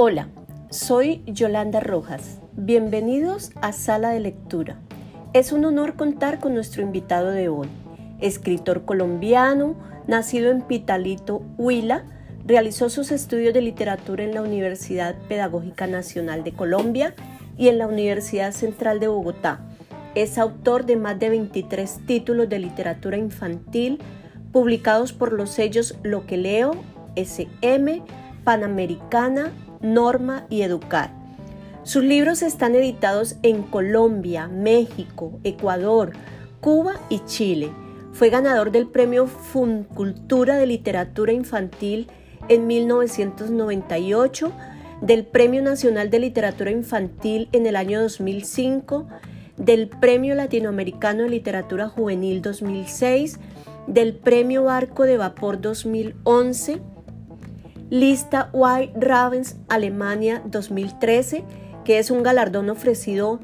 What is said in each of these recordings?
Hola, soy Yolanda Rojas. Bienvenidos a Sala de Lectura. Es un honor contar con nuestro invitado de hoy, escritor colombiano, nacido en Pitalito, Huila, realizó sus estudios de literatura en la Universidad Pedagógica Nacional de Colombia y en la Universidad Central de Bogotá. Es autor de más de 23 títulos de literatura infantil publicados por los sellos Lo que leo, SM, Panamericana, Norma y Educar. Sus libros están editados en Colombia, México, Ecuador, Cuba y Chile. Fue ganador del Premio Funcultura de Literatura Infantil en 1998, del Premio Nacional de Literatura Infantil en el año 2005, del Premio Latinoamericano de Literatura Juvenil 2006, del Premio Barco de Vapor 2011, Lista White Ravens Alemania 2013, que es un galardón ofrecido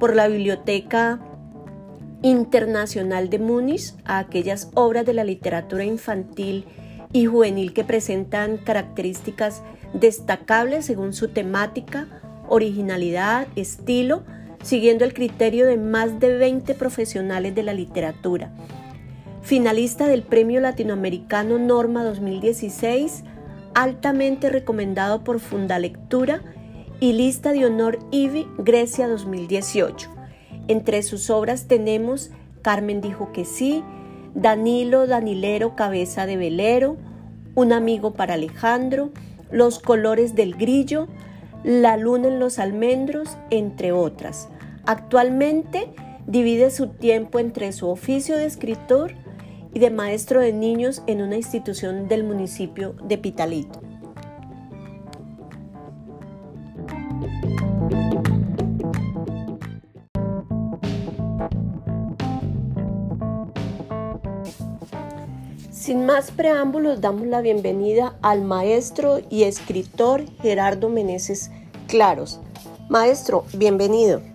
por la Biblioteca Internacional de Múnich a aquellas obras de la literatura infantil y juvenil que presentan características destacables según su temática, originalidad, estilo, siguiendo el criterio de más de 20 profesionales de la literatura. Finalista del Premio Latinoamericano Norma 2016, altamente recomendado por Fundalectura y lista de honor IBI Grecia 2018. Entre sus obras tenemos Carmen dijo que sí, Danilo Danilero Cabeza de Velero, Un amigo para Alejandro, Los colores del grillo, La luna en los almendros, entre otras. Actualmente divide su tiempo entre su oficio de escritor y de maestro de niños en una institución del municipio de Pitalito. Sin más preámbulos, damos la bienvenida al maestro y escritor Gerardo Meneses Claros. Maestro, bienvenido.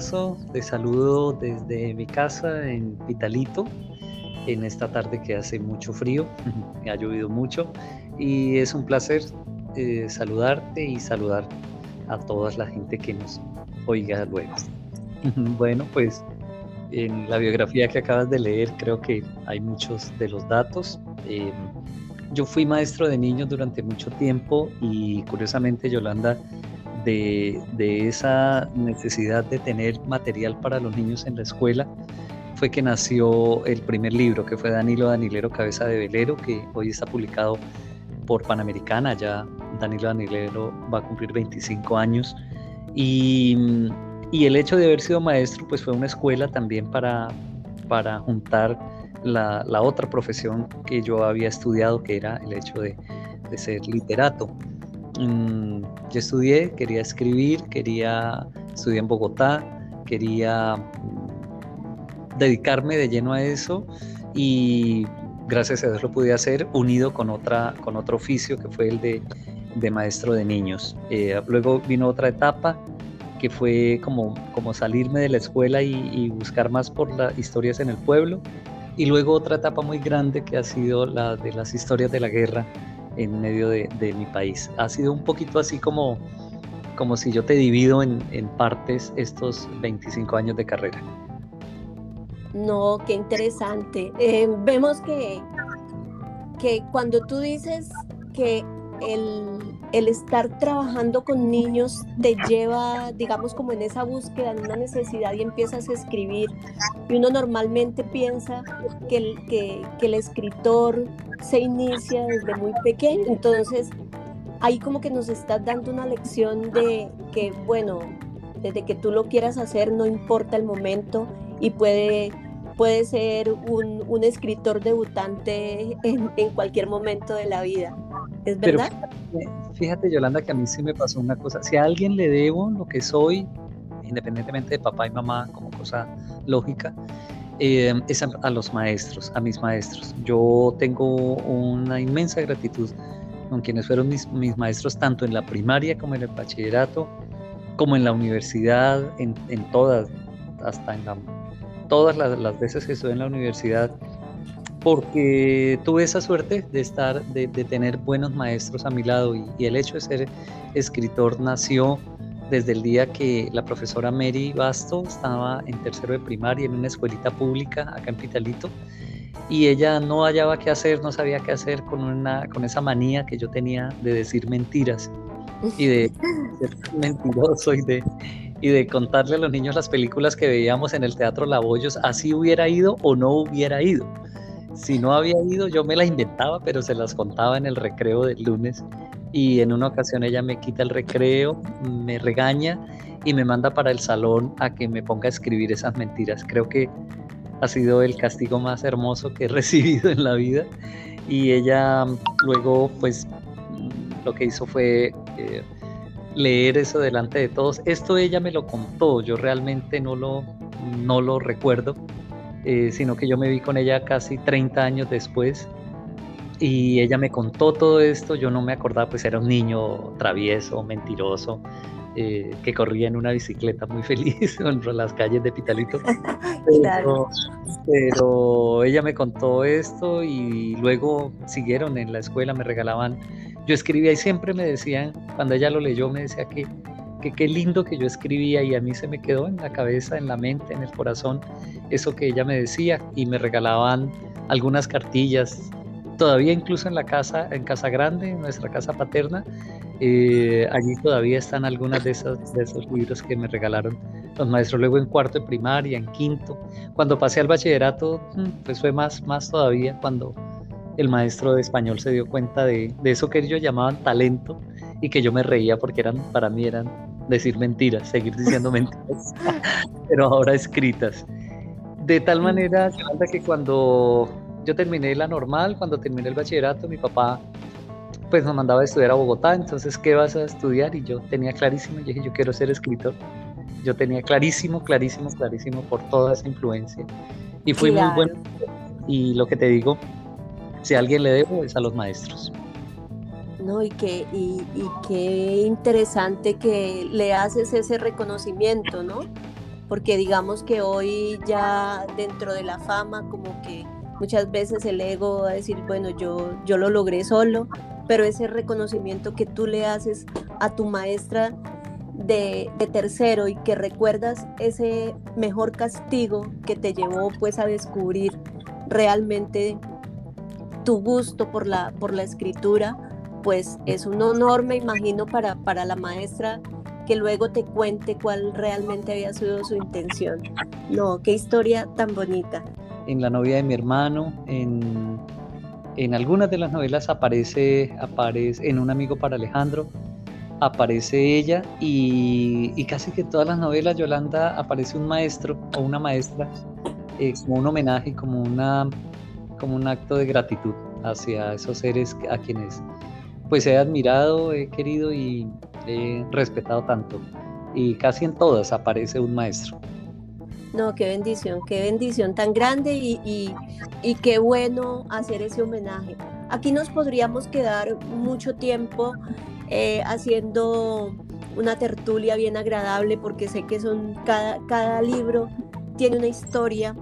Abrazo, te saludo desde mi casa en Pitalito, en esta tarde que hace mucho frío, ha llovido mucho y es un placer eh, saludarte y saludar a toda la gente que nos oiga luego. bueno, pues en la biografía que acabas de leer creo que hay muchos de los datos. Em, yo fui maestro de niños durante mucho tiempo y curiosamente Yolanda de, esa necesidad de tener material para los niños en la escuela fue que nació el primer libro, que fue Danilo Danilero Cabeza de Velero, que hoy está publicado por Panamericana, ya Danilo Danilero va a cumplir 25 años. Y, el hecho de haber sido maestro, pues fue una escuela también para, para juntar la, otra profesión que yo había estudiado, que era el hecho de, de ser literato. Mm, yo estudié, quería escribir, quería estudiar en Bogotá, quería mm, dedicarme de lleno a eso y gracias a Dios lo pude hacer unido con, otra, con otro oficio que fue el de, de maestro de niños. Eh, luego vino otra etapa que fue como, como salirme de la escuela y, y, buscar más por las historias en el pueblo. Y luego otra etapa muy grande que ha sido la de las historias de la guerra en medio de, mi país. Ha sido un poquito así como, como si yo te divido en, partes estos 25 años de carrera. No, qué interesante. Eh, vemos que, que cuando tú dices que el, el, estar trabajando con niños te lleva, digamos, como en esa búsqueda, en una necesidad y empiezas a escribir. Y uno normalmente piensa que el, que, que el escritor se inicia desde muy pequeño. Entonces, ahí como que nos estás dando una lección de que, bueno, desde que tú lo quieras hacer, no importa el momento y puede puede ser un, un escritor debutante en, en, cualquier momento de la vida. ¿Es verdad? fíjate, Yolanda, que a mí sí me pasó una cosa. Si a alguien le debo lo que soy, independientemente de papá y mamá, como cosa lógica, eh, es a, los maestros, a mis maestros. Yo tengo una inmensa gratitud con quienes fueron mis, maestros, tanto en la primaria como en el bachillerato, como en la universidad, en, todas, hasta en todas las, veces que estuve en la universidad, porque tuve esa suerte de estar, de, tener buenos maestros a mi lado y, el hecho de ser escritor nació desde el día que la profesora Mary Basto estaba en tercero de primaria en una escuelita pública acá en Pitalito y ella no hallaba qué hacer, no sabía qué hacer con, una, con esa manía que yo tenía de decir mentiras y de ser mentiroso y de, y de contarle a los niños las películas que veíamos en el Teatro Laboyos, así hubiera ido o no hubiera ido. Si no había ido, yo me las inventaba, pero se las contaba en el recreo del lunes y en una ocasión ella me quita el recreo, me regaña y me manda para el salón a que me ponga a escribir esas mentiras. Creo que ha sido el castigo más hermoso que he recibido en la vida y ella luego pues lo que hizo fue eh, leer eso delante de todos. Esto ella me lo contó, yo realmente no lo, no lo recuerdo, eh, sino que yo me vi con ella casi 30 años después y ella me contó todo esto, yo no me acordaba, pues era un niño travieso, mentiroso, eh, que corría en una bicicleta muy feliz por las calles de Pitalito. Pero, pero, ella me contó esto y luego siguieron en la escuela, me regalaban, yo escribía y siempre me decían, cuando ella lo leyó, me decía que que qué lindo que yo escribía y a mí se me quedó en la cabeza, en la mente, en el corazón, eso que ella me decía y me regalaban algunas cartillas todavía incluso en la casa, en Casa Grande, en nuestra casa paterna, eh, allí todavía están algunas de, esas, de esos libros que me regalaron los maestros. Luego en cuarto de primaria, en quinto. Cuando pasé al bachillerato, mm, pues fue más, más todavía cuando el maestro de español se dio cuenta de, de eso que ellos llamaban talento y que yo me reía porque eran, para mí eran decir mentiras, seguir diciendo mentiras, pero ahora escritas. De tal manera, que cuando yo terminé la normal, cuando terminé el bachillerato, mi papá pues nos mandaba a estudiar a Bogotá, entonces, ¿qué vas a estudiar? Y yo tenía clarísimo, yo dije, yo quiero ser escritor. Yo tenía clarísimo, clarísimo, clarísimo por toda esa influencia. Y fui muy bueno. Y lo que te digo, si a alguien le debo es a los maestros. No, y qué, y, y qué interesante que le haces ese reconocimiento, ¿no? Porque digamos que hoy ya dentro de la fama como que Muchas veces el ego va a decir, bueno, yo, yo lo logré solo, pero ese reconocimiento que tú le haces a tu maestra de, tercero y que recuerdas ese mejor castigo que te llevó pues a descubrir realmente tu gusto por la, por la escritura, pues es un honor, me imagino, para, para la maestra que luego te cuente cuál realmente había sido su intención. No, qué historia tan bonita en La novia de mi hermano, en, en algunas de las novelas aparece, aparece en Un amigo para Alejandro, aparece ella y, y, casi que todas las novelas, Yolanda, aparece un maestro o una maestra eh, como un homenaje, como, una, como un acto de gratitud hacia esos seres a quienes pues he admirado, he querido y he respetado tanto. Y casi en todas aparece un maestro. No, qué bendición, qué bendición tan grande y, qué bueno hacer ese homenaje. Aquí nos podríamos quedar mucho tiempo eh, haciendo una tertulia bien agradable porque sé que son cada, cada libro tiene una historia,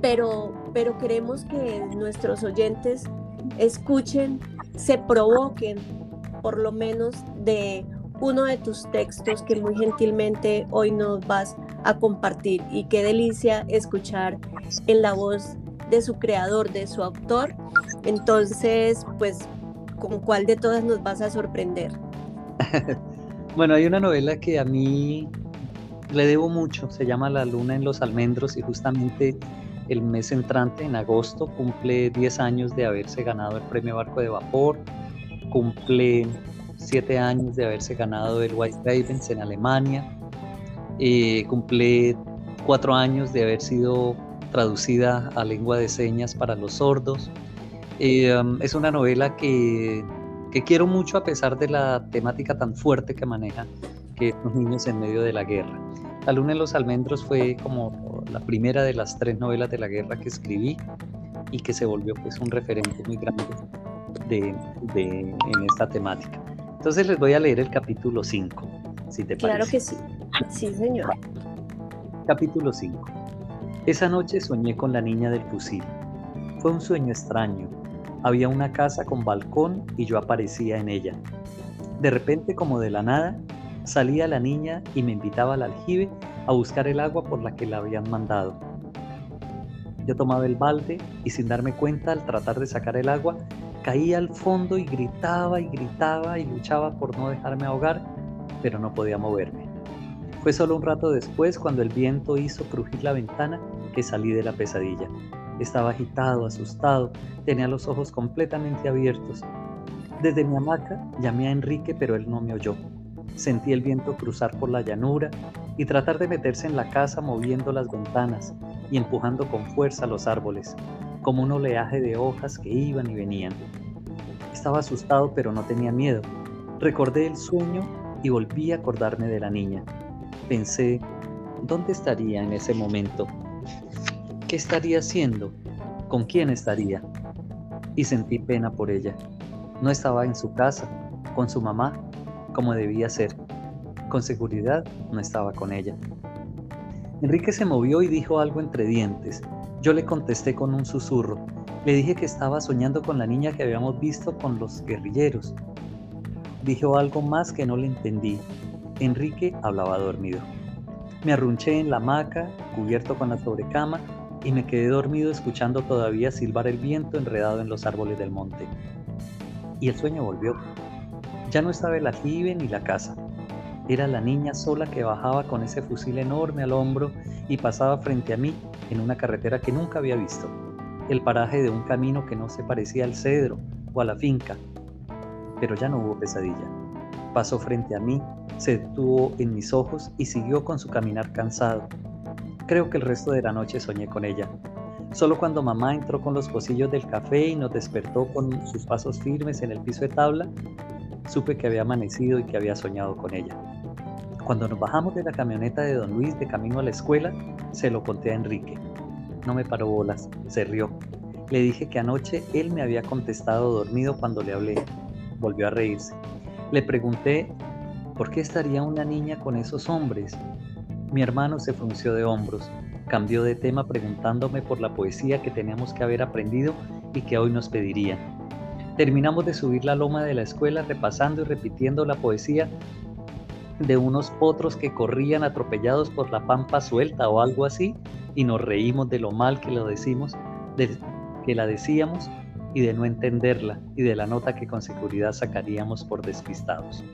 pero, pero queremos que nuestros oyentes escuchen, se provoquen por lo menos de uno de tus textos que muy gentilmente hoy nos vas a compartir y qué delicia escuchar en la voz de su creador, de su autor. Entonces, pues, ¿con cuál de todas nos vas a sorprender? bueno, hay una novela que a mí le debo mucho, se llama La luna en los almendros y justamente el mes entrante, en agosto, cumple 10 años de haberse ganado el premio Barco de Vapor, cumple siete años de haberse ganado el White Ravens en Alemania, eh, cumple cuatro años de haber sido traducida a lengua de señas para los sordos. Eh, um, es una novela que, que, quiero mucho a pesar de la temática tan fuerte que maneja, que los niños en medio de la guerra. La luna en los almendros fue como la primera de las tres novelas de la guerra que escribí y que se volvió pues un referente muy grande de, de, en esta temática. Entonces les voy a leer el capítulo 5. si te parece. Claro que sí. Sí, señor. Capítulo 5. Esa noche soñé con la niña del fusil. Fue un sueño extraño. Había una casa con balcón y yo aparecía en ella. De repente, como de la nada, salía la niña y me invitaba al aljibe a buscar el agua por la que la habían mandado. Yo tomaba el balde y sin darme cuenta al tratar de sacar el agua, caía al fondo y gritaba y gritaba y luchaba por no dejarme ahogar, pero no podía moverme. Fue solo un rato después cuando el viento hizo crujir la ventana que salí de la pesadilla. Estaba agitado, asustado, tenía los ojos completamente abiertos. Desde mi hamaca llamé a Enrique, pero él no me oyó. Sentí el viento cruzar por la llanura y tratar de meterse en la casa moviendo las ventanas y empujando con fuerza los árboles, como un oleaje de hojas que iban y venían. Estaba asustado pero no tenía miedo. Recordé el sueño y volví a acordarme de la niña. Pensé, ¿dónde estaría en ese momento? ¿Qué estaría haciendo? ¿Con quién estaría? Y sentí pena por ella. No estaba en su casa, con su mamá, como debía ser. Con seguridad no estaba con ella. Enrique se movió y dijo algo entre dientes. Yo le contesté con un susurro. Le dije que estaba soñando con la niña que habíamos visto con los guerrilleros. Dijo algo más que no le entendí. Enrique hablaba dormido. Me arrunché en la hamaca, cubierto con la sobrecama, y me quedé dormido escuchando todavía silbar el viento enredado en los árboles del monte. Y el sueño volvió. Ya no estaba el aljibe ni la casa. Era la niña sola que bajaba con ese fusil enorme al hombro y pasaba frente a mí en una carretera que nunca había visto, el paraje de un camino que no se parecía al cedro o a la finca. Pero ya no hubo pesadilla. Pasó frente a mí, se detuvo en mis ojos y siguió con su caminar cansado. Creo que el resto de la noche soñé con ella. Solo cuando mamá entró con los pocillos del café y nos despertó con sus pasos firmes en el piso de tabla, supe que había amanecido y que había soñado con ella. Cuando nos bajamos de la camioneta de don Luis de camino a la escuela, se lo conté a Enrique. No me paró bolas, se rió. Le dije que anoche él me había contestado dormido cuando le hablé. Volvió a reírse. Le pregunté, ¿por qué estaría una niña con esos hombres? Mi hermano se frunció de hombros, cambió de tema preguntándome por la poesía que teníamos que haber aprendido y que hoy nos pedirían. Terminamos de subir la loma de la escuela repasando y repitiendo la poesía de unos potros que corrían atropellados por la pampa suelta o algo así, y nos reímos de lo mal que lo decimos, de que la decíamos y de no entenderla y de la nota que con seguridad sacaríamos por despistados.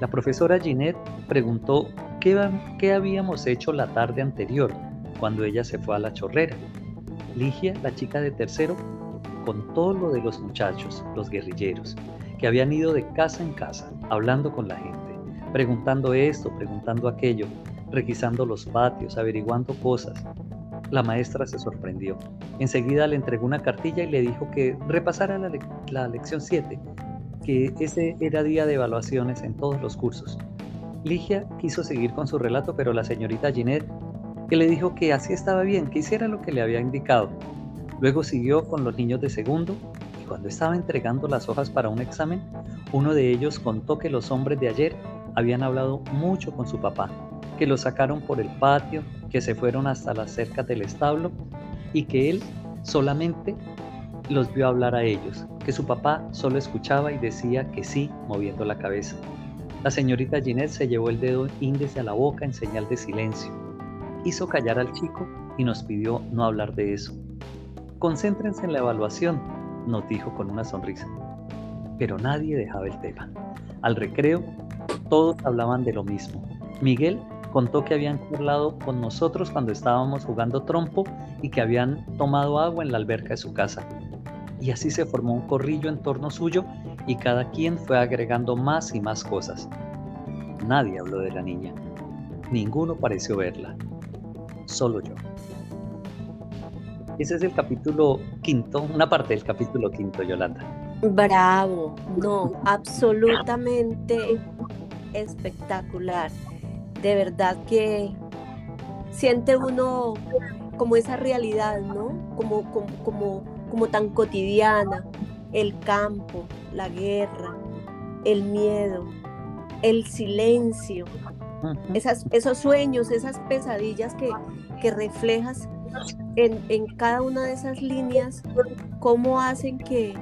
La profesora Ginette preguntó qué, qué habíamos hecho la tarde anterior, cuando ella se fue a la chorrera. Ligia, la chica de tercero, contó lo de los muchachos, los guerrilleros, que habían ido de casa en casa, hablando con la gente preguntando esto, preguntando aquello, requisando los patios, averiguando cosas. La maestra se sorprendió. Enseguida le entregó una cartilla y le dijo que repasara la, lección 7, que ese era día de evaluaciones en todos los cursos. Ligia quiso seguir con su relato, pero la señorita Ginette, que le dijo que así estaba bien, que hiciera lo que le había indicado. Luego siguió con los niños de segundo y cuando estaba entregando las hojas para un examen, uno de ellos contó que los hombres de ayer habían hablado mucho con su papá, que lo sacaron por el patio, que se fueron hasta las cercas del establo y que él solamente los vio hablar a ellos, que su papá solo escuchaba y decía que sí, moviendo la cabeza. La señorita Ginette se llevó el dedo índice a la boca en señal de silencio. Hizo callar al chico y nos pidió no hablar de eso. Concéntrense en la evaluación, nos dijo con una sonrisa. Pero nadie dejaba el tema. Al recreo todos hablaban de lo mismo. Miguel contó que habían burlado con nosotros cuando estábamos jugando trompo y que habían tomado agua en la alberca de su casa. Y así se formó un corrillo en torno suyo y cada quien fue agregando más y más cosas. Nadie habló de la niña. Ninguno pareció verla. Solo yo. Ese es el capítulo quinto, una parte del capítulo quinto, Yolanda. Bravo, no, absolutamente espectacular. De verdad que siente uno como esa realidad, ¿no? Como, como, como, tan cotidiana, el campo, la guerra, el miedo, el silencio, esos sueños, esas pesadillas que, reflejas en, cada una de esas líneas, cómo hacen que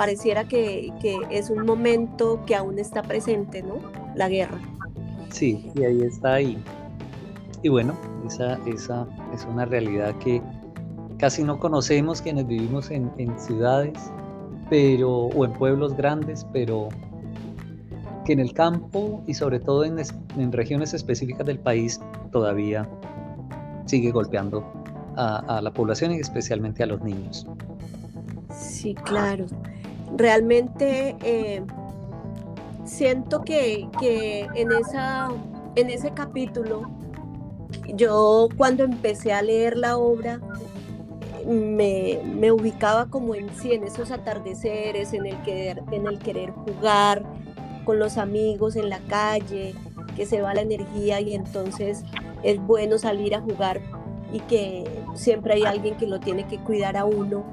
pareciera que, es un momento que aún está presente, ¿no? La guerra. Sí, y ahí está ahí. Y bueno, esa, esa es una realidad que casi no conocemos quienes vivimos en, en ciudades pero, o en pueblos grandes, pero que en el campo y sobre todo en, regiones específicas del país todavía sigue golpeando a, la población y especialmente a los niños. Sí, claro. Realmente eh, siento que, en, esa, en ese capítulo, yo cuando empecé a leer la obra, me, me, ubicaba como en sí, en esos atardeceres, en el, querer, en el querer jugar, con los amigos en la calle, que se va la energía y entonces es bueno salir a jugar y que siempre hay alguien que lo tiene que cuidar a uno,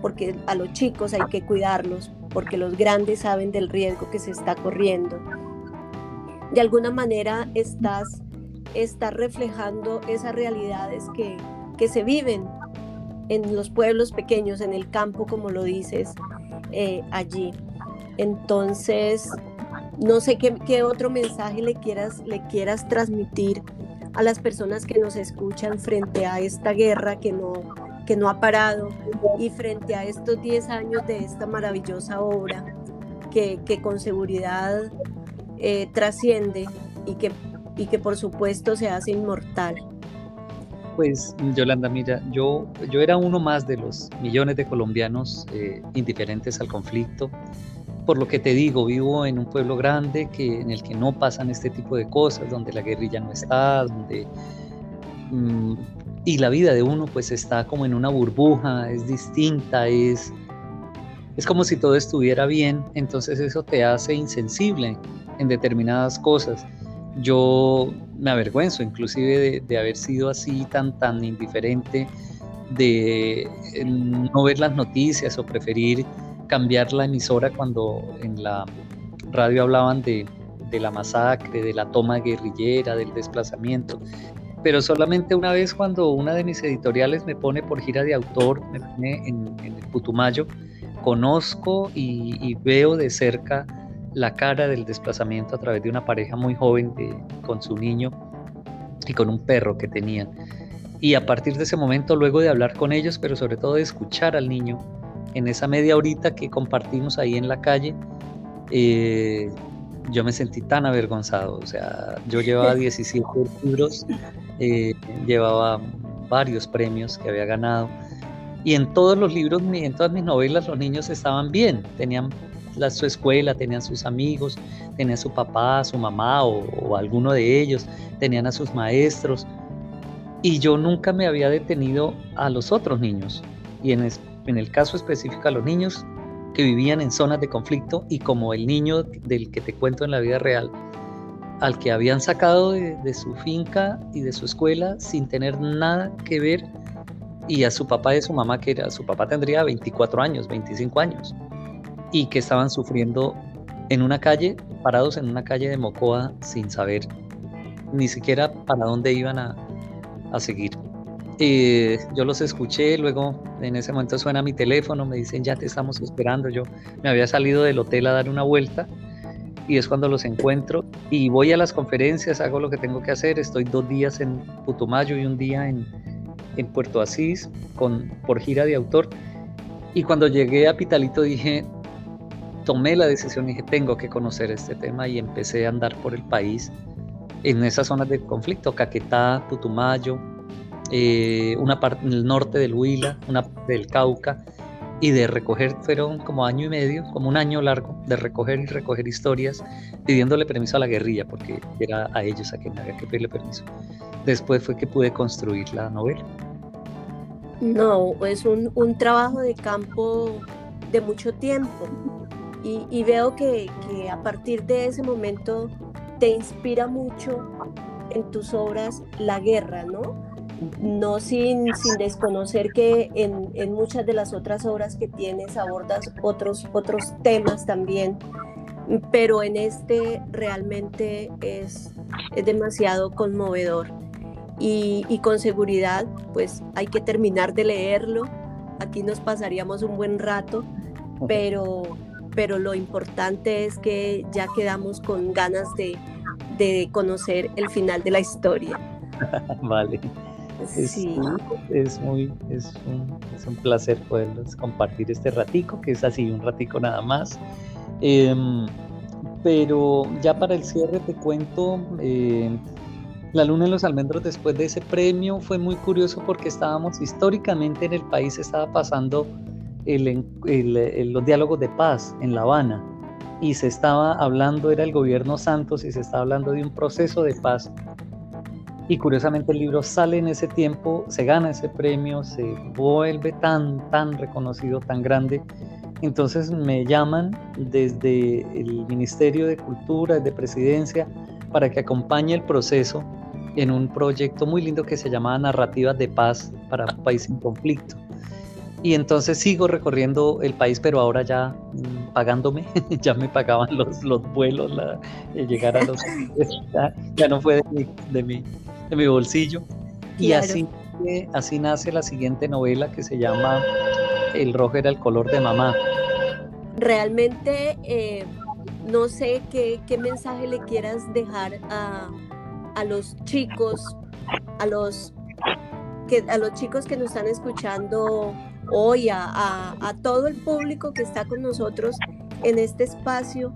porque a los chicos hay que cuidarlos, porque los grandes saben del riesgo que se está corriendo. De alguna manera estás, estás reflejando esas realidades que, que se viven en los pueblos pequeños, en el campo, como lo dices eh, allí. Entonces, no sé qué, otro mensaje le quieras, le quieras transmitir a las personas que nos escuchan frente a esta guerra que no, que no ha parado y frente a estos 10 años de esta maravillosa obra que, con seguridad eh, trasciende y que, y que por supuesto se hace inmortal. Pues Yolanda, mira, yo, yo era uno más de los millones de colombianos eh, indiferentes al conflicto por lo que te digo, vivo en un pueblo grande que, en el que no pasan este tipo de cosas, donde la guerrilla no está, donde... Y la vida de uno pues está como en una burbuja, es distinta, es, es como si todo estuviera bien, entonces eso te hace insensible en determinadas cosas. Yo me avergüenzo inclusive de, de haber sido así tan, tan indiferente, de eh, no ver las noticias o preferir cambiar la emisora cuando en la radio hablaban de, la masacre, de la toma guerrillera, del desplazamiento. Pero solamente una vez cuando una de mis editoriales me pone por gira de autor, me pone en, el Putumayo, conozco y, veo de cerca la cara del desplazamiento a través de una pareja muy joven con su niño y con un perro que tenían. Y a partir de ese momento, luego de hablar con ellos, pero sobre todo de escuchar al niño, en esa media horita que compartimos ahí en la calle, eh, yo me sentí tan avergonzado. O sea, yo llevaba 17 libros, eh, llevaba varios premios que había ganado. Y en todos los libros, en todas mis novelas, los niños estaban bien. Tenían la, su escuela, tenían sus amigos, tenían su papá, su mamá o, o alguno de ellos, tenían a sus maestros. Y yo nunca me había detenido a los otros niños. Y en, en el caso específico a los niños que vivían en zonas de conflicto y como el niño del que te cuento en la vida real, al que habían sacado de, su finca y de su escuela sin tener nada que ver y a su papá y su mamá, que era, su papá tendría 24 años, 25 años, y que estaban sufriendo en una calle, parados en una calle de Mocoa sin saber ni siquiera para dónde iban a, a seguir. Eh, yo los escuché, luego en ese momento suena mi teléfono, me dicen ya te estamos esperando. Yo me había salido del hotel a dar una vuelta y es cuando los encuentro y voy a las conferencias, hago lo que tengo que hacer. Estoy dos días en Putumayo y un día en, en Puerto Asís con, por gira de autor. Y cuando llegué a Pitalito dije, tomé la decisión, dije, tengo que conocer este tema y empecé a andar por el país en esas zonas de conflicto, Caquetá, Putumayo, eh, una parte en el norte del Huila, una del Cauca, y de recoger, fueron como año y medio, como un año largo, de recoger y recoger historias, pidiéndole permiso a la guerrilla, porque era a ellos a quien había que pedirle permiso. Después fue que pude construir la novela. No, es un, un trabajo de campo de mucho tiempo. Y, y veo que, que, a partir de ese momento te inspira mucho en tus obras la guerra, ¿no? No sin, sin desconocer que en, muchas de las otras obras que tienes abordas otros, otros temas también pero en este realmente es, es demasiado conmovedor y, y, con seguridad pues hay que terminar de leerlo. Aquí nos pasaríamos un buen rato, pero, pero lo importante es que ya quedamos con ganas de, de conocer el final de la historia. vale. Es, sí. es muy es un, es un placer poderles compartir este ratico, que es así, un ratico nada más. Em, pero ya para el cierre te cuento, eh, La Luna en los Almendros después de ese premio fue muy curioso porque estábamos históricamente en el país, estaba pasando el, el, los diálogos de paz en La Habana y se estaba hablando, era el gobierno Santos y se estaba hablando de un proceso de paz y curiosamente el libro sale en ese tiempo, se gana ese premio, se vuelve tan, tan reconocido, tan grande. Entonces me llaman desde el Ministerio de Cultura, desde Presidencia, para que acompañe el proceso en un proyecto muy lindo que se llama Narrativas de Paz para un país en conflicto. Y entonces sigo recorriendo el país, pero ahora ya mm, pagándome, ya me pagaban los, los vuelos, la, eh, llegar a los... ya, ya, no fue de mi, de mi, de mi bolsillo. Y así, así nace la siguiente novela que se llama El rojo era el color de mamá. Realmente eh, no sé qué, qué, mensaje le quieras dejar a, a los chicos, a los, que, a los chicos que nos están escuchando hoy, a, a, a todo el público que está con nosotros en este espacio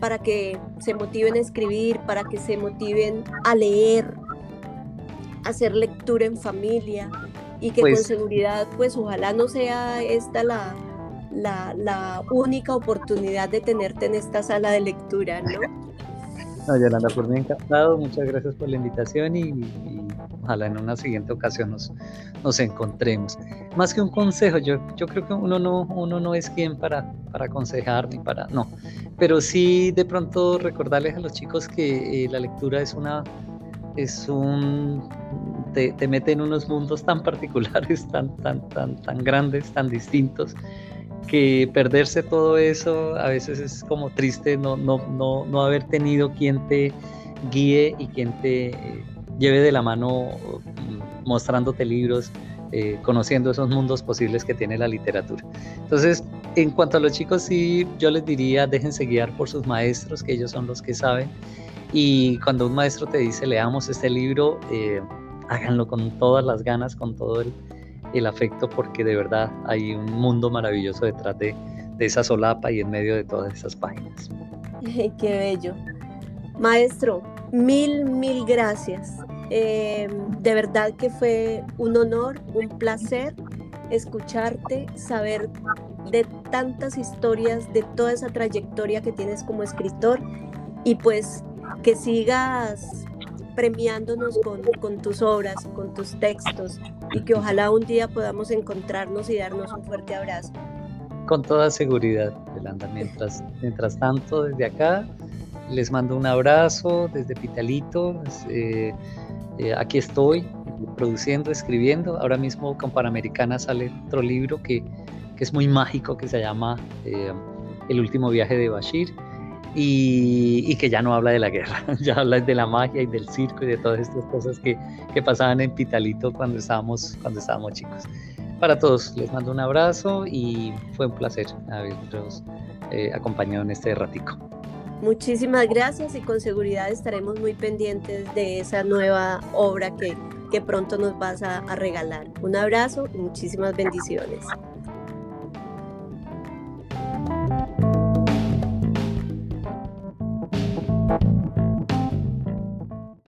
para que se motiven a escribir, para que se motiven a leer, hacer lectura en familia y que con pues seguridad, pues ojalá no sea esta la, la, la, única oportunidad de tenerte en esta sala de lectura, ¿no? No, Yolanda, por mí encantado, muchas gracias por la invitación y, y, ojalá en una siguiente ocasión nos, nos encontremos. Más que un consejo, yo, yo creo que uno no, uno no es quien para, para aconsejar ni para, no, pero sí de pronto recordarles a los chicos que eh, la lectura es una es un te, te, mete en unos mundos tan particulares, tan, tan, tan, tan grandes, tan distintos, que perderse todo eso a veces es como triste no, no, no, no haber tenido quien te guíe y quien te eh, lleve de la mano mm, mostrándote libros, eh, conociendo esos mundos posibles que tiene la literatura. Entonces, en cuanto a los chicos, sí, yo les diría, déjense guiar por sus maestros, que ellos son los que saben y cuando un maestro te dice, leamos este libro, eh, háganlo con todas las ganas, con todo el, afecto, porque de verdad hay un mundo maravilloso detrás de, de esa solapa y en medio de todas esas páginas. Qué bello. Maestro, mil, mil gracias. Eh, de verdad que fue un honor, un placer escucharte, saber de tantas historias, de toda esa trayectoria que tienes como escritor y pues que sigas premiándonos con, con, tus obras, con tus textos y que ojalá un día podamos encontrarnos y darnos un fuerte abrazo. Con toda seguridad, Yolanda. Mientras, mientras tanto, desde acá les mando un abrazo desde Pitalito. Eh, eh, aquí estoy produciendo, escribiendo. Ahora mismo con Panamericana sale otro libro que, que es muy mágico que se llama eh, El último viaje de Bashir y, que ya no habla de la guerra, ya habla de la magia y del circo y de todas estas cosas que, que pasaban en Pitalito cuando estábamos, cuando estábamos chicos. Para todos, les mando un abrazo y fue un placer haberlos eh, acompañado en este ratico. Muchísimas gracias y con seguridad estaremos muy pendientes de esa nueva obra que, que pronto nos vas a, a regalar. Un abrazo y muchísimas bendiciones.